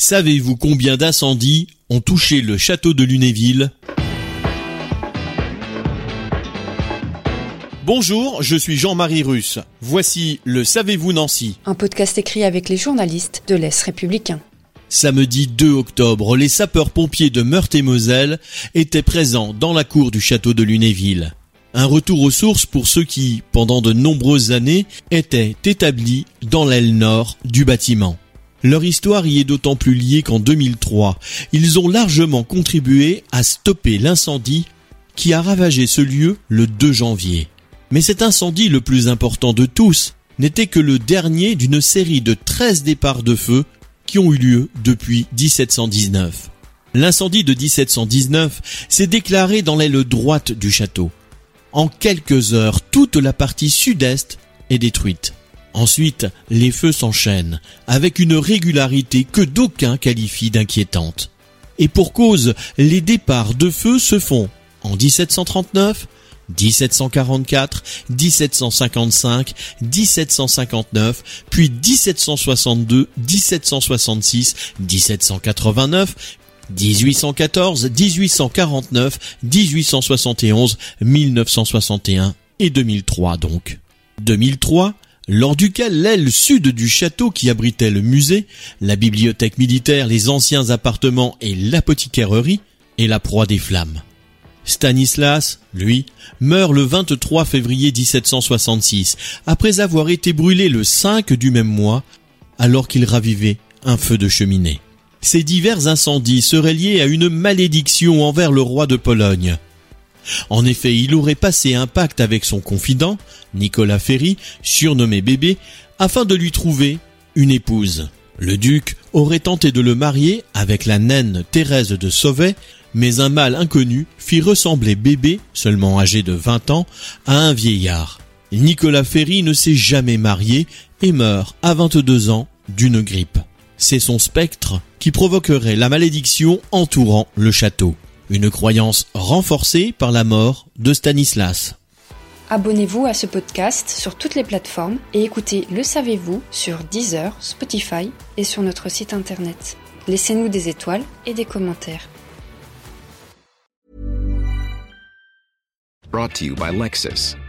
Savez-vous combien d'incendies ont touché le château de Lunéville? Bonjour, je suis Jean-Marie Russe. Voici le Savez-vous Nancy Un podcast écrit avec les journalistes de l'Est républicain. Samedi 2 octobre, les sapeurs-pompiers de Meurthe-et-Moselle étaient présents dans la cour du château de Lunéville. Un retour aux sources pour ceux qui, pendant de nombreuses années, étaient établis dans l'aile nord du bâtiment. Leur histoire y est d'autant plus liée qu'en 2003, ils ont largement contribué à stopper l'incendie qui a ravagé ce lieu le 2 janvier. Mais cet incendie le plus important de tous n'était que le dernier d'une série de 13 départs de feu qui ont eu lieu depuis 1719. L'incendie de 1719 s'est déclaré dans l'aile droite du château. En quelques heures, toute la partie sud-est est détruite. Ensuite, les feux s'enchaînent avec une régularité que d'aucuns qualifient d'inquiétante. Et pour cause, les départs de feu se font en 1739, 1744, 1755, 1759, puis 1762, 1766, 1789, 1814, 1849, 1871, 1961 et 2003 donc. 2003, lors duquel l'aile sud du château qui abritait le musée, la bibliothèque militaire, les anciens appartements et l'apothicairerie est la proie des flammes. Stanislas, lui, meurt le 23 février 1766, après avoir été brûlé le 5 du même mois, alors qu'il ravivait un feu de cheminée. Ces divers incendies seraient liés à une malédiction envers le roi de Pologne. En effet, il aurait passé un pacte avec son confident, Nicolas Ferry, surnommé Bébé, afin de lui trouver une épouse. Le duc aurait tenté de le marier avec la naine Thérèse de Sauvet, mais un mâle inconnu fit ressembler Bébé, seulement âgé de 20 ans, à un vieillard. Nicolas Ferry ne s'est jamais marié et meurt à 22 ans d'une grippe. C'est son spectre qui provoquerait la malédiction entourant le château. Une croyance renforcée par la mort de Stanislas. Abonnez-vous à ce podcast sur toutes les plateformes et écoutez Le Savez-vous sur Deezer, Spotify et sur notre site internet. Laissez-nous des étoiles et des commentaires. Brought to you by Lexus.